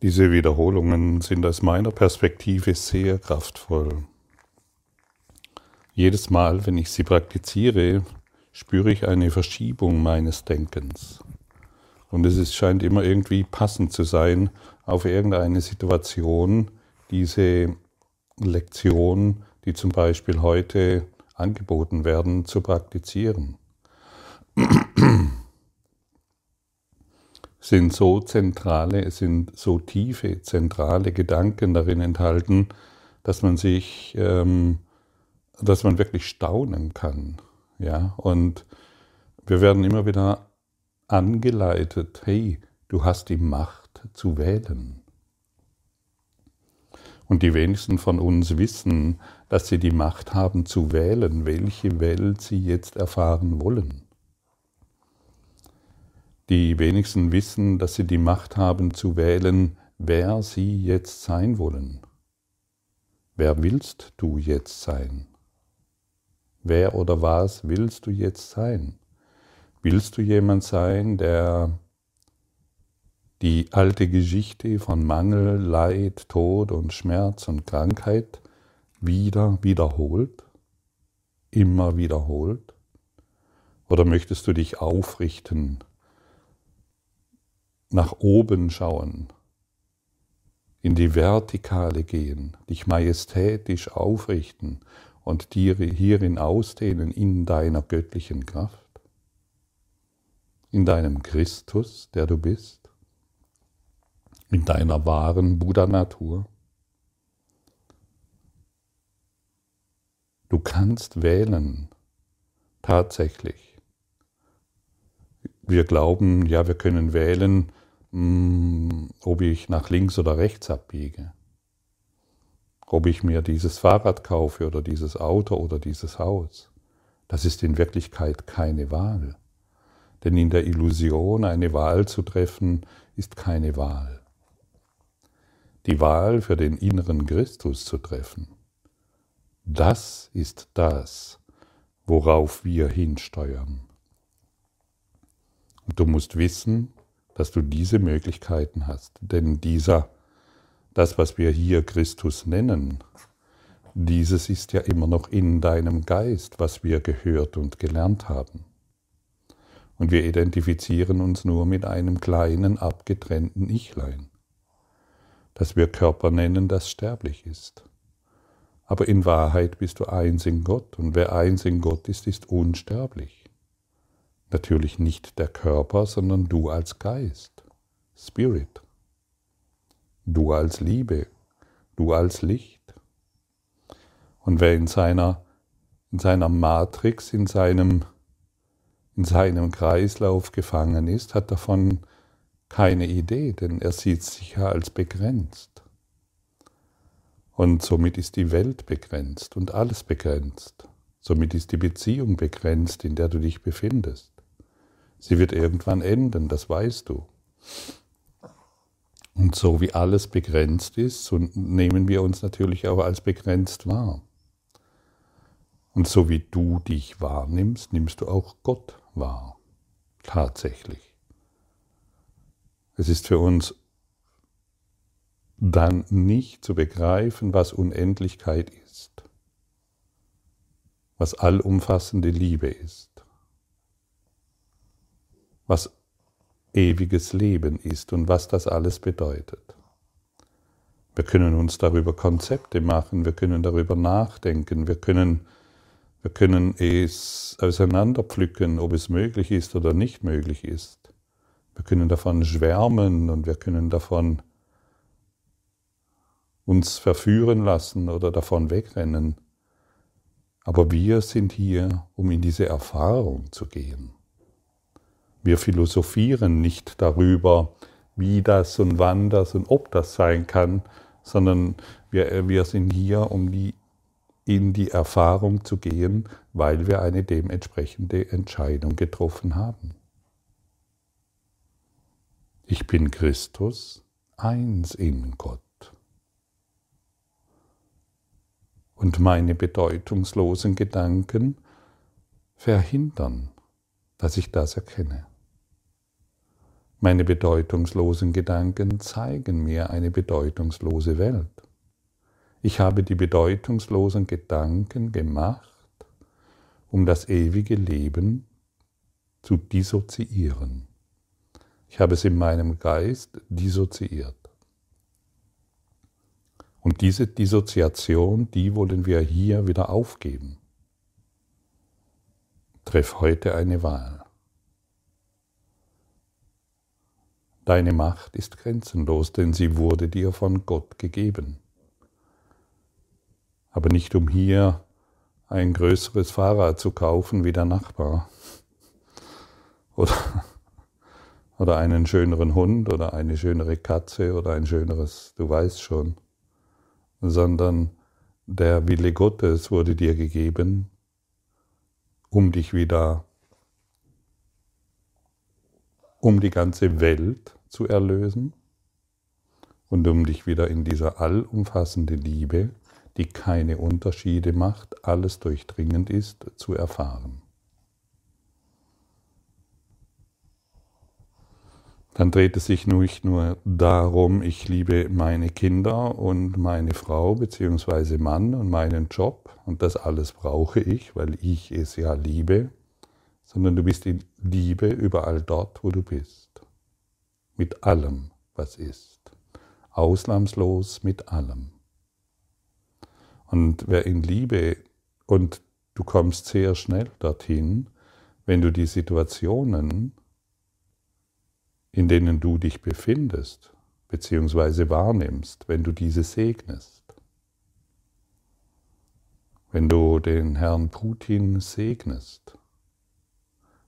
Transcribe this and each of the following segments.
Diese Wiederholungen sind aus meiner Perspektive sehr kraftvoll. Jedes Mal, wenn ich sie praktiziere, spüre ich eine Verschiebung meines Denkens. Und es ist, scheint immer irgendwie passend zu sein auf irgendeine Situation, diese Lektion, die zum Beispiel heute angeboten werden, zu praktizieren. Sind so zentrale, es sind so tiefe, zentrale Gedanken darin enthalten, dass man sich, ähm, dass man wirklich staunen kann. Ja, und wir werden immer wieder angeleitet, hey, du hast die Macht zu wählen. Und die wenigsten von uns wissen, dass sie die Macht haben zu wählen, welche Welt sie jetzt erfahren wollen. Die wenigsten wissen, dass sie die Macht haben zu wählen, wer sie jetzt sein wollen. Wer willst du jetzt sein? Wer oder was willst du jetzt sein? Willst du jemand sein, der die alte Geschichte von Mangel, Leid, Tod und Schmerz und Krankheit wieder wiederholt? Immer wiederholt? Oder möchtest du dich aufrichten nach oben schauen, in die Vertikale gehen, dich majestätisch aufrichten und dir hierin ausdehnen in deiner göttlichen Kraft, in deinem Christus, der du bist, in deiner wahren Buddha-Natur. Du kannst wählen, tatsächlich. Wir glauben, ja, wir können wählen, hm, ob ich nach links oder rechts abbiege, ob ich mir dieses Fahrrad kaufe oder dieses Auto oder dieses Haus. Das ist in Wirklichkeit keine Wahl. Denn in der Illusion, eine Wahl zu treffen, ist keine Wahl. Die Wahl für den inneren Christus zu treffen, das ist das, worauf wir hinsteuern. Und du musst wissen, dass du diese Möglichkeiten hast. Denn dieser, das, was wir hier Christus nennen, dieses ist ja immer noch in deinem Geist, was wir gehört und gelernt haben. Und wir identifizieren uns nur mit einem kleinen, abgetrennten Ichlein, das wir Körper nennen, das sterblich ist. Aber in Wahrheit bist du eins in Gott, und wer eins in Gott ist, ist unsterblich. Natürlich nicht der Körper, sondern du als Geist, Spirit. Du als Liebe, du als Licht. Und wer in seiner, in seiner Matrix, in seinem, in seinem Kreislauf gefangen ist, hat davon keine Idee, denn er sieht sich ja als begrenzt. Und somit ist die Welt begrenzt und alles begrenzt. Somit ist die Beziehung begrenzt, in der du dich befindest. Sie wird irgendwann enden, das weißt du. Und so wie alles begrenzt ist, so nehmen wir uns natürlich auch als begrenzt wahr. Und so wie du dich wahrnimmst, nimmst du auch Gott wahr. Tatsächlich. Es ist für uns dann nicht zu begreifen, was Unendlichkeit ist, was allumfassende Liebe ist was ewiges Leben ist und was das alles bedeutet. Wir können uns darüber Konzepte machen, wir können darüber nachdenken, wir können, wir können es auseinanderpflücken, ob es möglich ist oder nicht möglich ist. Wir können davon schwärmen und wir können davon uns verführen lassen oder davon wegrennen. Aber wir sind hier, um in diese Erfahrung zu gehen. Wir philosophieren nicht darüber, wie das und wann das und ob das sein kann, sondern wir, wir sind hier, um die, in die Erfahrung zu gehen, weil wir eine dementsprechende Entscheidung getroffen haben. Ich bin Christus, eins in Gott. Und meine bedeutungslosen Gedanken verhindern, dass ich das erkenne. Meine bedeutungslosen Gedanken zeigen mir eine bedeutungslose Welt. Ich habe die bedeutungslosen Gedanken gemacht, um das ewige Leben zu dissoziieren. Ich habe es in meinem Geist dissoziiert. Und diese Dissoziation, die wollen wir hier wieder aufgeben. Treff heute eine Wahl. Deine Macht ist grenzenlos, denn sie wurde dir von Gott gegeben. Aber nicht um hier ein größeres Fahrrad zu kaufen wie der Nachbar. Oder, oder einen schöneren Hund oder eine schönere Katze oder ein schöneres, du weißt schon sondern der Wille Gottes wurde dir gegeben, um dich wieder, um die ganze Welt zu erlösen und um dich wieder in dieser allumfassende Liebe, die keine Unterschiede macht, alles durchdringend ist, zu erfahren. dann dreht es sich nicht nur darum, ich liebe meine Kinder und meine Frau bzw. Mann und meinen Job und das alles brauche ich, weil ich es ja liebe, sondern du bist in Liebe überall dort, wo du bist. Mit allem, was ist. Ausnahmslos mit allem. Und wer in Liebe, und du kommst sehr schnell dorthin, wenn du die Situationen in denen du dich befindest, beziehungsweise wahrnimmst, wenn du diese segnest. Wenn du den Herrn Putin segnest,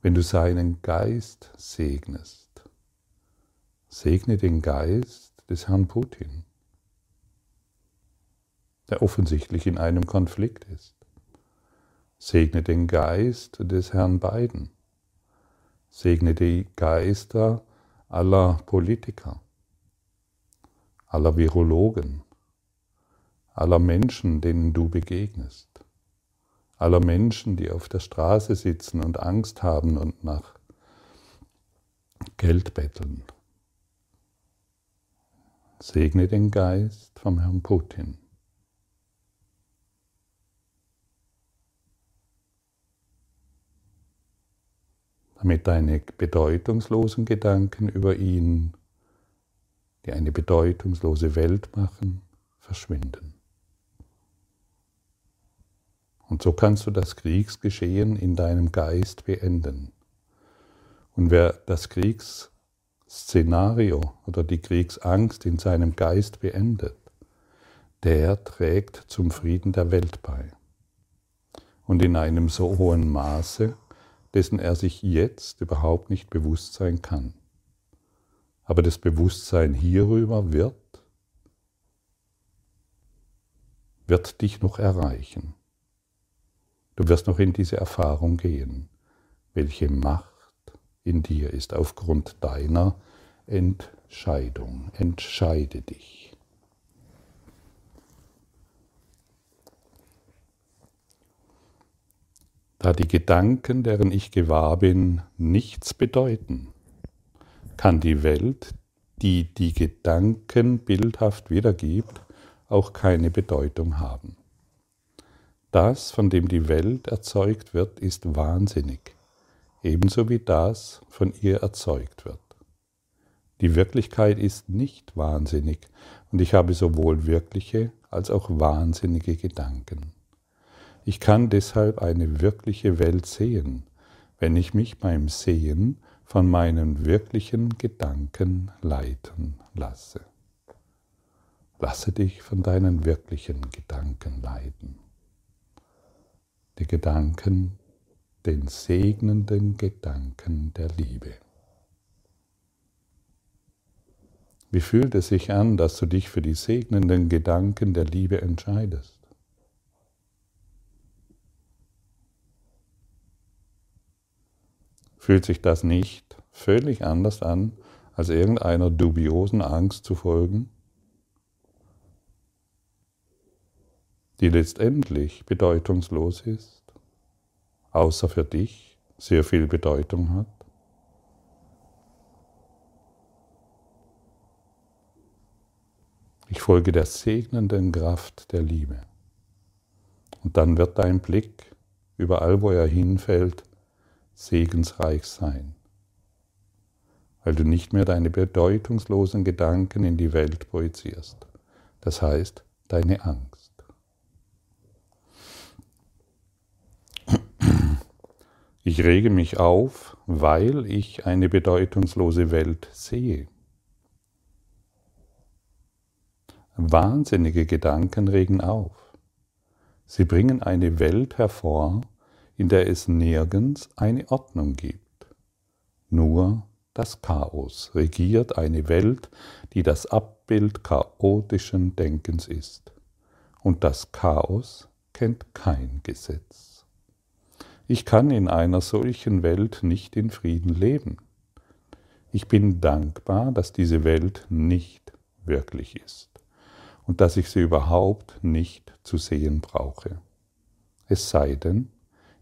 wenn du seinen Geist segnest, segne den Geist des Herrn Putin, der offensichtlich in einem Konflikt ist. Segne den Geist des Herrn Biden. Segne die Geister aller Politiker, aller Virologen, aller Menschen, denen du begegnest, aller Menschen, die auf der Straße sitzen und Angst haben und nach Geld betteln. Segne den Geist vom Herrn Putin. damit deine bedeutungslosen Gedanken über ihn, die eine bedeutungslose Welt machen, verschwinden. Und so kannst du das Kriegsgeschehen in deinem Geist beenden. Und wer das Kriegsszenario oder die Kriegsangst in seinem Geist beendet, der trägt zum Frieden der Welt bei. Und in einem so hohen Maße, dessen er sich jetzt überhaupt nicht bewusst sein kann. Aber das Bewusstsein hierüber wird, wird dich noch erreichen. Du wirst noch in diese Erfahrung gehen, welche Macht in dir ist aufgrund deiner Entscheidung. Entscheide dich. Da die Gedanken, deren ich gewahr bin, nichts bedeuten, kann die Welt, die die Gedanken bildhaft wiedergibt, auch keine Bedeutung haben. Das, von dem die Welt erzeugt wird, ist wahnsinnig, ebenso wie das von ihr erzeugt wird. Die Wirklichkeit ist nicht wahnsinnig und ich habe sowohl wirkliche als auch wahnsinnige Gedanken. Ich kann deshalb eine wirkliche Welt sehen, wenn ich mich beim Sehen von meinen wirklichen Gedanken leiten lasse. Lasse dich von deinen wirklichen Gedanken leiten. Die Gedanken, den segnenden Gedanken der Liebe. Wie fühlt es sich an, dass du dich für die segnenden Gedanken der Liebe entscheidest? fühlt sich das nicht völlig anders an, als irgendeiner dubiosen Angst zu folgen, die letztendlich bedeutungslos ist, außer für dich sehr viel Bedeutung hat? Ich folge der segnenden Kraft der Liebe. Und dann wird dein Blick, überall wo er hinfällt, segensreich sein, weil du nicht mehr deine bedeutungslosen Gedanken in die Welt projizierst, das heißt deine Angst. Ich rege mich auf, weil ich eine bedeutungslose Welt sehe. Wahnsinnige Gedanken regen auf. Sie bringen eine Welt hervor, in der es nirgends eine Ordnung gibt. Nur das Chaos regiert eine Welt, die das Abbild chaotischen Denkens ist. Und das Chaos kennt kein Gesetz. Ich kann in einer solchen Welt nicht in Frieden leben. Ich bin dankbar, dass diese Welt nicht wirklich ist und dass ich sie überhaupt nicht zu sehen brauche. Es sei denn,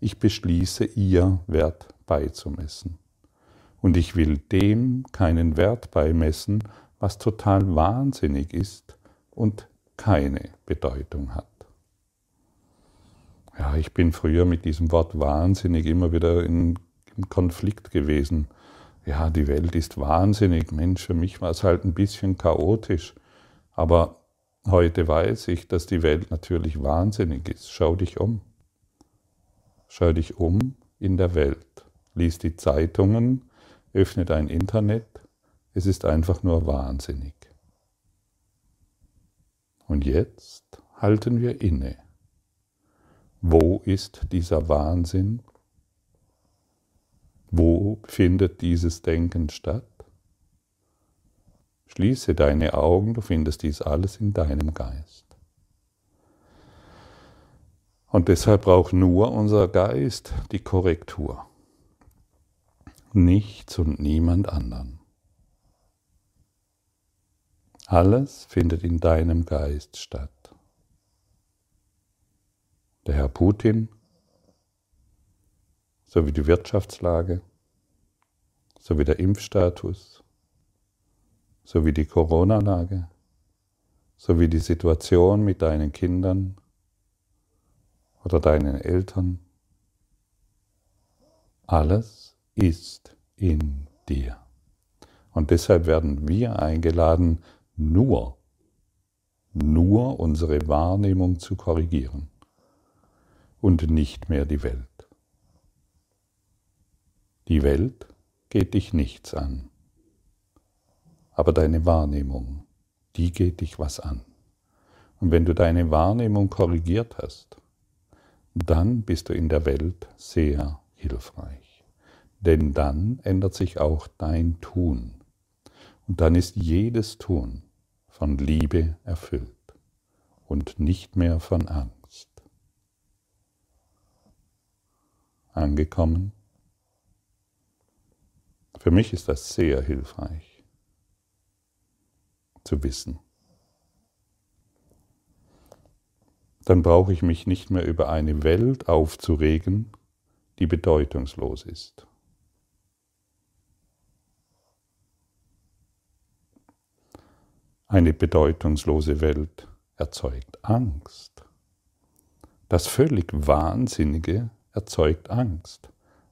ich beschließe ihr Wert beizumessen. Und ich will dem keinen Wert beimessen, was total wahnsinnig ist und keine Bedeutung hat. Ja, ich bin früher mit diesem Wort wahnsinnig immer wieder in, Konflikt gewesen. Ja, die Welt ist wahnsinnig. Mensch, für mich war es halt ein bisschen chaotisch. Aber heute weiß ich, dass die Welt natürlich wahnsinnig ist. Schau dich um. Schau dich um in der Welt. Lies die Zeitungen, öffne dein Internet. Es ist einfach nur wahnsinnig. Und jetzt halten wir inne. Wo ist dieser Wahnsinn? Wo findet dieses Denken statt? Schließe deine Augen, du findest dies alles in deinem Geist. Und deshalb braucht nur unser Geist die Korrektur. Nichts und niemand anderen. Alles findet in deinem Geist statt. Der Herr Putin, sowie die Wirtschaftslage, sowie der Impfstatus, sowie die Corona-Lage, sowie die Situation mit deinen Kindern, oder deinen Eltern. Alles ist in dir. Und deshalb werden wir eingeladen, nur, nur unsere Wahrnehmung zu korrigieren und nicht mehr die Welt. Die Welt geht dich nichts an, aber deine Wahrnehmung, die geht dich was an. Und wenn du deine Wahrnehmung korrigiert hast, dann bist du in der Welt sehr hilfreich. Denn dann ändert sich auch dein Tun. Und dann ist jedes Tun von Liebe erfüllt und nicht mehr von Angst. Angekommen? Für mich ist das sehr hilfreich zu wissen. dann brauche ich mich nicht mehr über eine Welt aufzuregen, die bedeutungslos ist. Eine bedeutungslose Welt erzeugt Angst. Das völlig Wahnsinnige erzeugt Angst,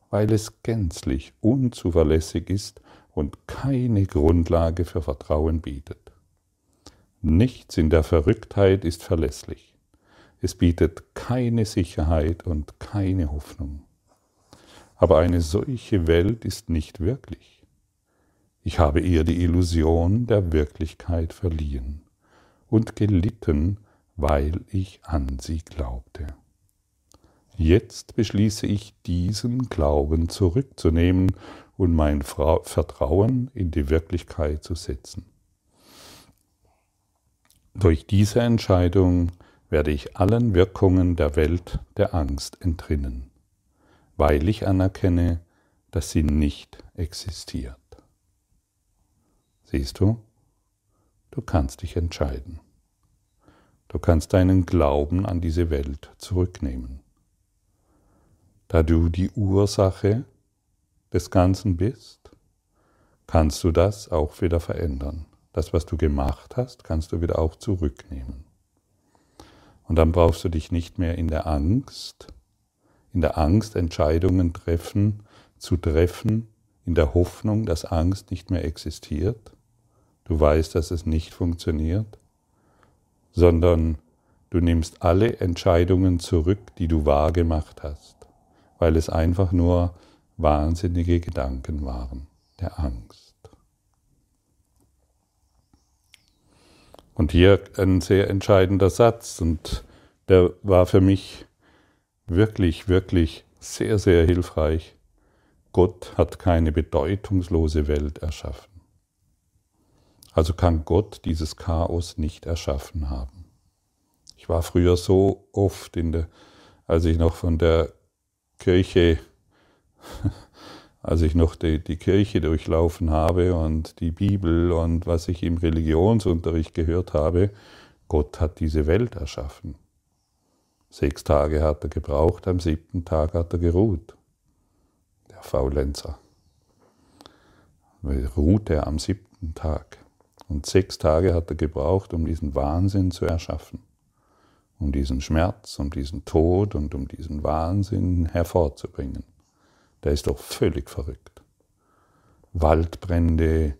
weil es gänzlich unzuverlässig ist und keine Grundlage für Vertrauen bietet. Nichts in der Verrücktheit ist verlässlich. Es bietet keine Sicherheit und keine Hoffnung. Aber eine solche Welt ist nicht wirklich. Ich habe ihr die Illusion der Wirklichkeit verliehen und gelitten, weil ich an sie glaubte. Jetzt beschließe ich, diesen Glauben zurückzunehmen und mein Vertrauen in die Wirklichkeit zu setzen. Durch diese Entscheidung werde ich allen Wirkungen der Welt der Angst entrinnen, weil ich anerkenne, dass sie nicht existiert. Siehst du, du kannst dich entscheiden. Du kannst deinen Glauben an diese Welt zurücknehmen. Da du die Ursache des Ganzen bist, kannst du das auch wieder verändern. Das, was du gemacht hast, kannst du wieder auch zurücknehmen. Und dann brauchst du dich nicht mehr in der Angst, in der Angst Entscheidungen treffen, zu treffen, in der Hoffnung, dass Angst nicht mehr existiert. Du weißt, dass es nicht funktioniert, sondern du nimmst alle Entscheidungen zurück, die du wahrgemacht hast, weil es einfach nur wahnsinnige Gedanken waren, der Angst. Und hier ein sehr entscheidender Satz und der war für mich wirklich, wirklich sehr, sehr hilfreich. Gott hat keine bedeutungslose Welt erschaffen. Also kann Gott dieses Chaos nicht erschaffen haben. Ich war früher so oft in der, als ich noch von der Kirche als ich noch die, die Kirche durchlaufen habe und die Bibel und was ich im Religionsunterricht gehört habe, Gott hat diese Welt erschaffen. Sechs Tage hat er gebraucht, am siebten Tag hat er geruht. Der Faulenzer. Ruht er am siebten Tag. Und sechs Tage hat er gebraucht, um diesen Wahnsinn zu erschaffen. Um diesen Schmerz, um diesen Tod und um diesen Wahnsinn hervorzubringen der ist doch völlig verrückt. Waldbrände,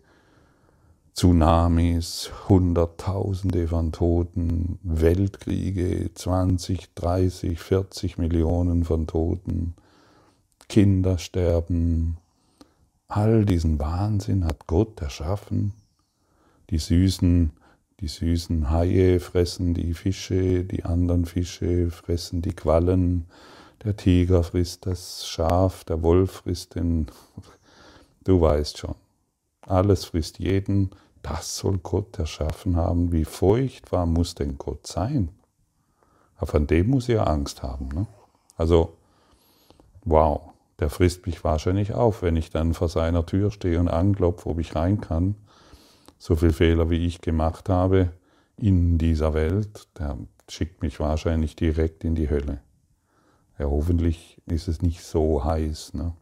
Tsunamis, Hunderttausende von Toten, Weltkriege, 20, 30, 40 Millionen von Toten, Kinder sterben. All diesen Wahnsinn hat Gott erschaffen. Die süßen, die süßen Haie fressen die Fische, die anderen Fische fressen die Quallen, der Tiger frisst das Schaf, der Wolf frisst den, du weißt schon, alles frisst jeden, das soll Gott erschaffen haben. Wie furchtbar muss denn Gott sein? Aber von dem muss er Angst haben. Ne? Also, wow, der frisst mich wahrscheinlich auf, wenn ich dann vor seiner Tür stehe und anklopfe, ob ich rein kann. So viele Fehler, wie ich gemacht habe in dieser Welt, der schickt mich wahrscheinlich direkt in die Hölle. Ja, hoffentlich ist es nicht so heiß, ne,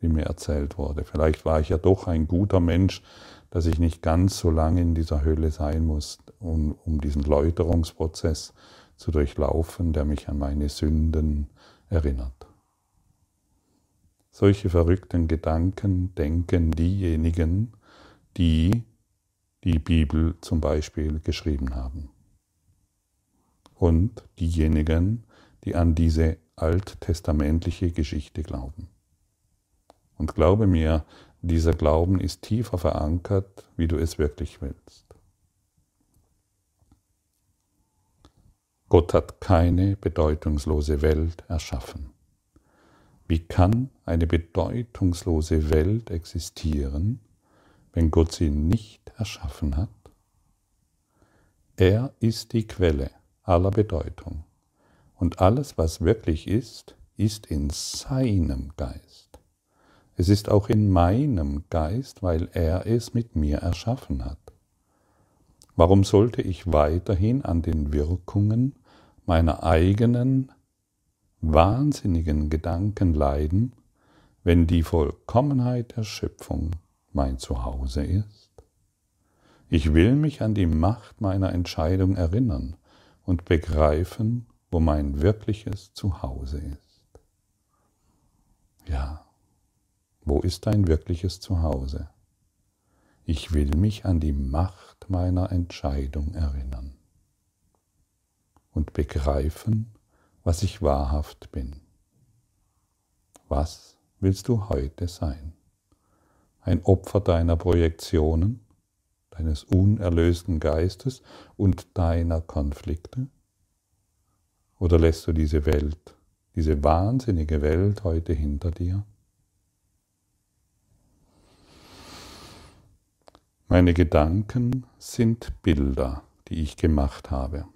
wie mir erzählt wurde. Vielleicht war ich ja doch ein guter Mensch, dass ich nicht ganz so lange in dieser Hölle sein muss, um, um diesen Läuterungsprozess zu durchlaufen, der mich an meine Sünden erinnert. Solche verrückten Gedanken denken diejenigen, die die Bibel zum Beispiel geschrieben haben. Und diejenigen, die an diese alttestamentliche Geschichte glauben. Und glaube mir, dieser Glauben ist tiefer verankert, wie du es wirklich willst. Gott hat keine bedeutungslose Welt erschaffen. Wie kann eine bedeutungslose Welt existieren, wenn Gott sie nicht erschaffen hat? Er ist die Quelle aller Bedeutung. Und alles, was wirklich ist, ist in seinem Geist. Es ist auch in meinem Geist, weil er es mit mir erschaffen hat. Warum sollte ich weiterhin an den Wirkungen meiner eigenen wahnsinnigen Gedanken leiden, wenn die Vollkommenheit der Schöpfung mein Zuhause ist? Ich will mich an die Macht meiner Entscheidung erinnern und begreifen, wo mein wirkliches Zuhause ist. Ja, wo ist dein wirkliches Zuhause? Ich will mich an die Macht meiner Entscheidung erinnern und begreifen, was ich wahrhaft bin. Was willst du heute sein? Ein Opfer deiner Projektionen, deines unerlösten Geistes und deiner Konflikte? Oder lässt du diese Welt, diese wahnsinnige Welt heute hinter dir? Meine Gedanken sind Bilder, die ich gemacht habe.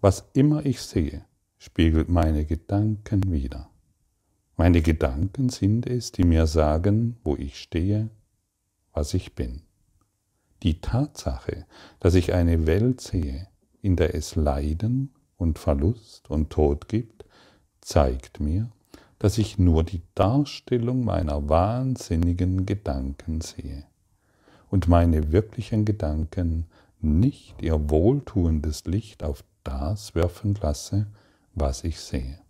Was immer ich sehe, spiegelt meine Gedanken wider. Meine Gedanken sind es, die mir sagen, wo ich stehe, was ich bin. Die Tatsache, dass ich eine Welt sehe, in der es Leiden und Verlust und Tod gibt, zeigt mir, dass ich nur die Darstellung meiner wahnsinnigen Gedanken sehe. und meine wirklichen Gedanken nicht ihr wohltuendes Licht auf das werfen lasse, was ich sehe.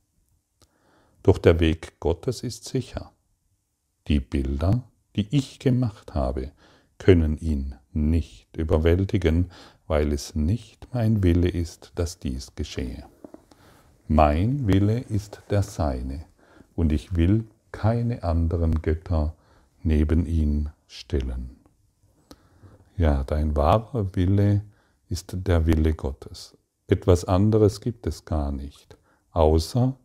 Doch der Weg Gottes ist sicher. Die Bilder, die ich gemacht habe, können ihn nicht überwältigen, weil es nicht mein Wille ist, dass dies geschehe. Mein Wille ist der seine, und ich will keine anderen Götter neben ihn stellen. Ja, dein wahrer Wille ist der Wille Gottes. Etwas anderes gibt es gar nicht, außer,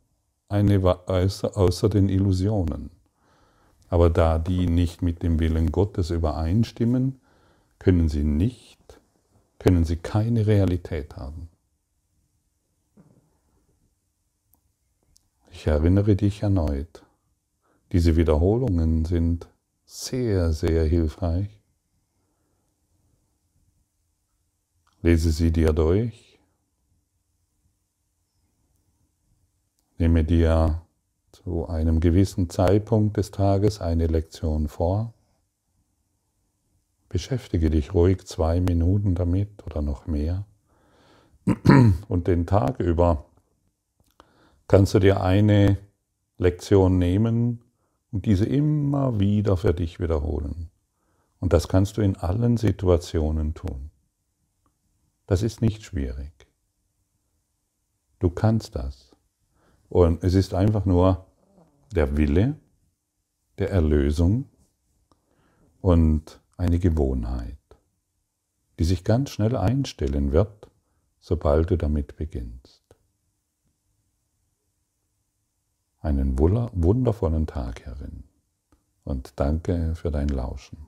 eine, außer, außer den Illusionen. Aber da die nicht mit dem Willen Gottes übereinstimmen, können sie nicht, können sie keine Realität haben. Ich erinnere dich erneut, diese Wiederholungen sind sehr, sehr hilfreich. Lese sie dir durch. Nehme dir zu einem gewissen Zeitpunkt des Tages eine Lektion vor. Beschäftige dich ruhig zwei Minuten damit oder noch mehr. Und den Tag über kannst du dir eine Lektion nehmen und diese immer wieder für dich wiederholen. Und das kannst du in allen Situationen tun. Das ist nicht schwierig. Du kannst das. Und es ist einfach nur der Wille der Erlösung und eine Gewohnheit, die sich ganz schnell einstellen wird, sobald du damit beginnst. einen wundervollen Tag, Herrin. Und danke für dein Lauschen.